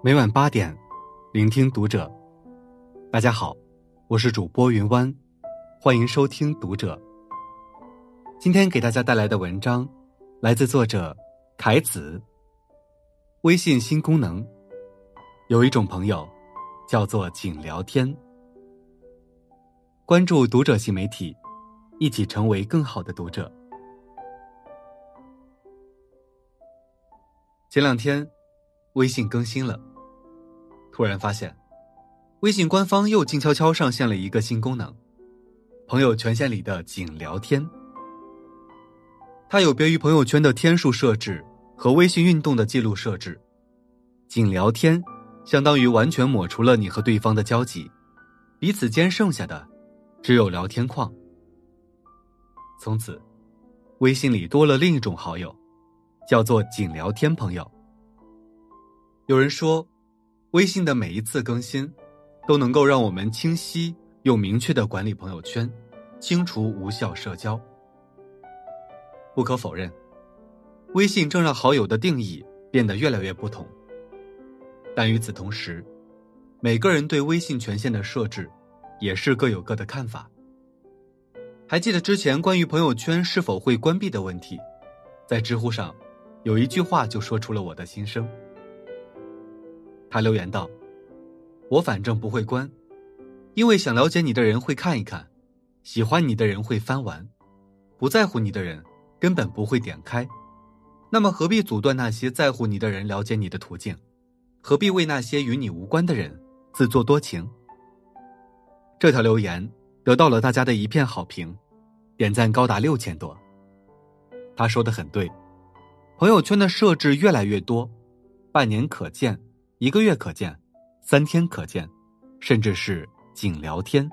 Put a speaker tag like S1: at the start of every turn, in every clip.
S1: 每晚八点，聆听读者。大家好，我是主播云湾，欢迎收听读者。今天给大家带来的文章来自作者凯子。微信新功能，有一种朋友叫做“仅聊天”。关注读者新媒体，一起成为更好的读者。前两天，微信更新了。突然发现，微信官方又静悄悄上线了一个新功能——朋友权限里的“仅聊天”。它有别于朋友圈的天数设置和微信运动的记录设置，“仅聊天”相当于完全抹除了你和对方的交集，彼此间剩下的只有聊天框。从此，微信里多了另一种好友，叫做“仅聊天朋友”。有人说。微信的每一次更新，都能够让我们清晰又明确的管理朋友圈，清除无效社交。不可否认，微信正让好友的定义变得越来越不同。但与此同时，每个人对微信权限的设置，也是各有各的看法。还记得之前关于朋友圈是否会关闭的问题，在知乎上，有一句话就说出了我的心声。他留言道：“我反正不会关，因为想了解你的人会看一看，喜欢你的人会翻完，不在乎你的人根本不会点开。那么何必阻断那些在乎你的人了解你的途径？何必为那些与你无关的人自作多情？”这条留言得到了大家的一片好评，点赞高达六千多。他说的很对，朋友圈的设置越来越多，半年可见。一个月可见，三天可见，甚至是仅聊天。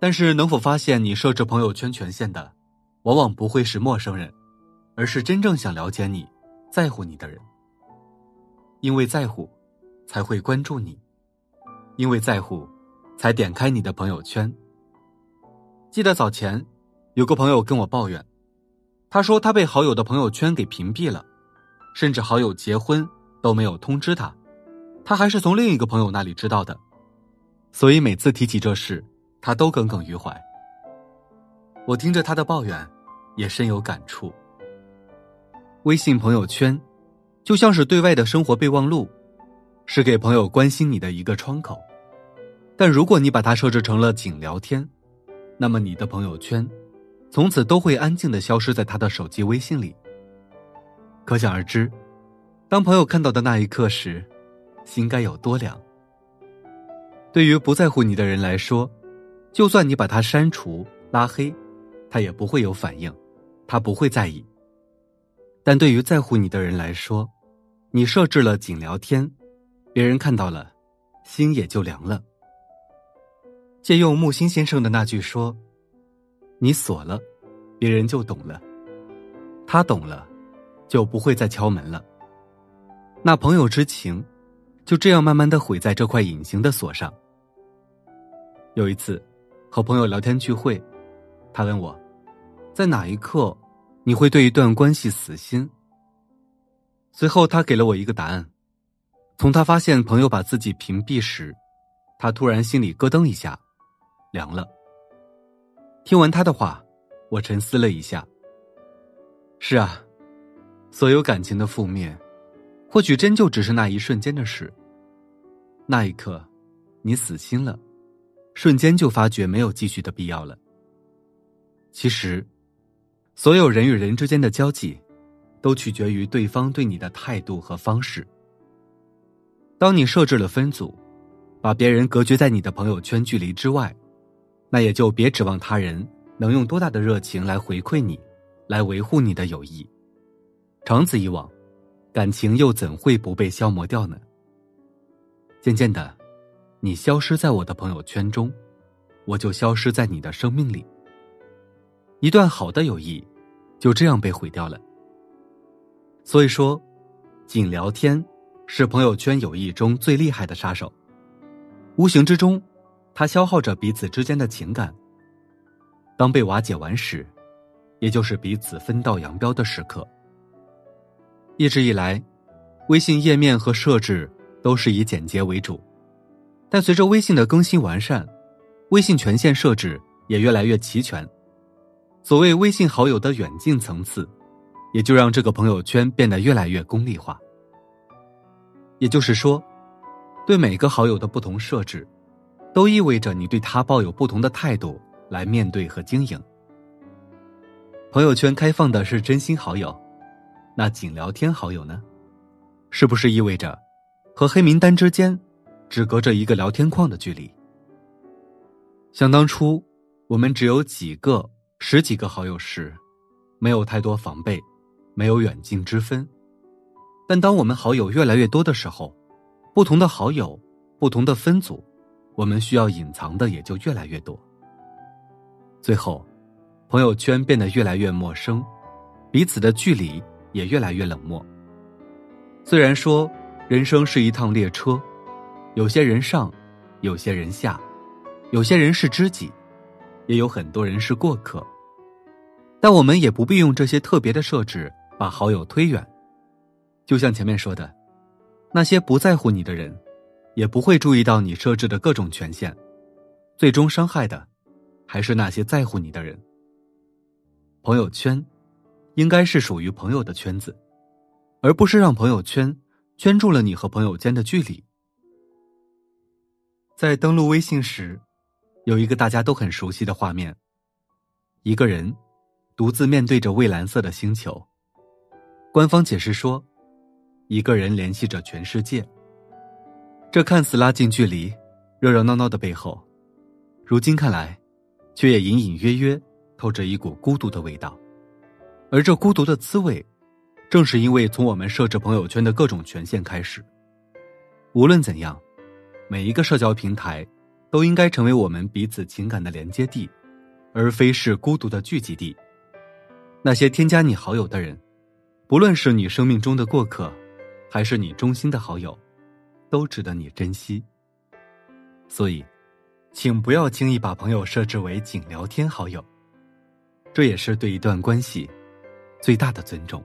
S1: 但是，能否发现你设置朋友圈权限的，往往不会是陌生人，而是真正想了解你、在乎你的人。因为在乎，才会关注你；因为在乎，才点开你的朋友圈。记得早前，有个朋友跟我抱怨，他说他被好友的朋友圈给屏蔽了，甚至好友结婚都没有通知他。他还是从另一个朋友那里知道的，所以每次提起这事，他都耿耿于怀。我听着他的抱怨，也深有感触。微信朋友圈，就像是对外的生活备忘录，是给朋友关心你的一个窗口。但如果你把它设置成了仅聊天，那么你的朋友圈，从此都会安静的消失在他的手机微信里。可想而知，当朋友看到的那一刻时。心该有多凉？对于不在乎你的人来说，就算你把他删除、拉黑，他也不会有反应，他不会在意。但对于在乎你的人来说，你设置了仅聊天，别人看到了，心也就凉了。借用木心先生的那句说：“你锁了，别人就懂了，他懂了，就不会再敲门了。”那朋友之情。就这样慢慢的毁在这块隐形的锁上。有一次，和朋友聊天聚会，他问我，在哪一刻你会对一段关系死心？随后他给了我一个答案：从他发现朋友把自己屏蔽时，他突然心里咯噔一下，凉了。听完他的话，我沉思了一下。是啊，所有感情的覆灭，或许真就只是那一瞬间的事。那一刻，你死心了，瞬间就发觉没有继续的必要了。其实，所有人与人之间的交际，都取决于对方对你的态度和方式。当你设置了分组，把别人隔绝在你的朋友圈距离之外，那也就别指望他人能用多大的热情来回馈你，来维护你的友谊。长此以往，感情又怎会不被消磨掉呢？渐渐的，你消失在我的朋友圈中，我就消失在你的生命里。一段好的友谊，就这样被毁掉了。所以说，仅聊天是朋友圈友谊中最厉害的杀手。无形之中，它消耗着彼此之间的情感。当被瓦解完时，也就是彼此分道扬镳的时刻。一直以来，微信页面和设置。都是以简洁为主，但随着微信的更新完善，微信权限设置也越来越齐全。所谓微信好友的远近层次，也就让这个朋友圈变得越来越功利化。也就是说，对每个好友的不同设置，都意味着你对他抱有不同的态度来面对和经营。朋友圈开放的是真心好友，那仅聊天好友呢？是不是意味着和黑名单之间只隔着一个聊天框的距离？想当初，我们只有几个、十几个好友时，没有太多防备，没有远近之分。但当我们好友越来越多的时候，不同的好友，不同的分组，我们需要隐藏的也就越来越多。最后，朋友圈变得越来越陌生，彼此的距离也越来越冷漠。虽然说人生是一趟列车，有些人上，有些人下，有些人是知己，也有很多人是过客，但我们也不必用这些特别的设置把好友推远。就像前面说的，那些不在乎你的人，也不会注意到你设置的各种权限，最终伤害的，还是那些在乎你的人。朋友圈，应该是属于朋友的圈子，而不是让朋友圈圈住了你和朋友间的距离。在登录微信时，有一个大家都很熟悉的画面：一个人独自面对着蔚蓝色的星球。官方解释说。一个人联系着全世界，这看似拉近距离、热热闹闹的背后，如今看来，却也隐隐约约透着一股孤独的味道。而这孤独的滋味，正是因为从我们设置朋友圈的各种权限开始。无论怎样，每一个社交平台都应该成为我们彼此情感的连接地，而非是孤独的聚集地。那些添加你好友的人，不论是你生命中的过客。还是你忠心的好友，都值得你珍惜。所以，请不要轻易把朋友设置为仅聊天好友，这也是对一段关系最大的尊重。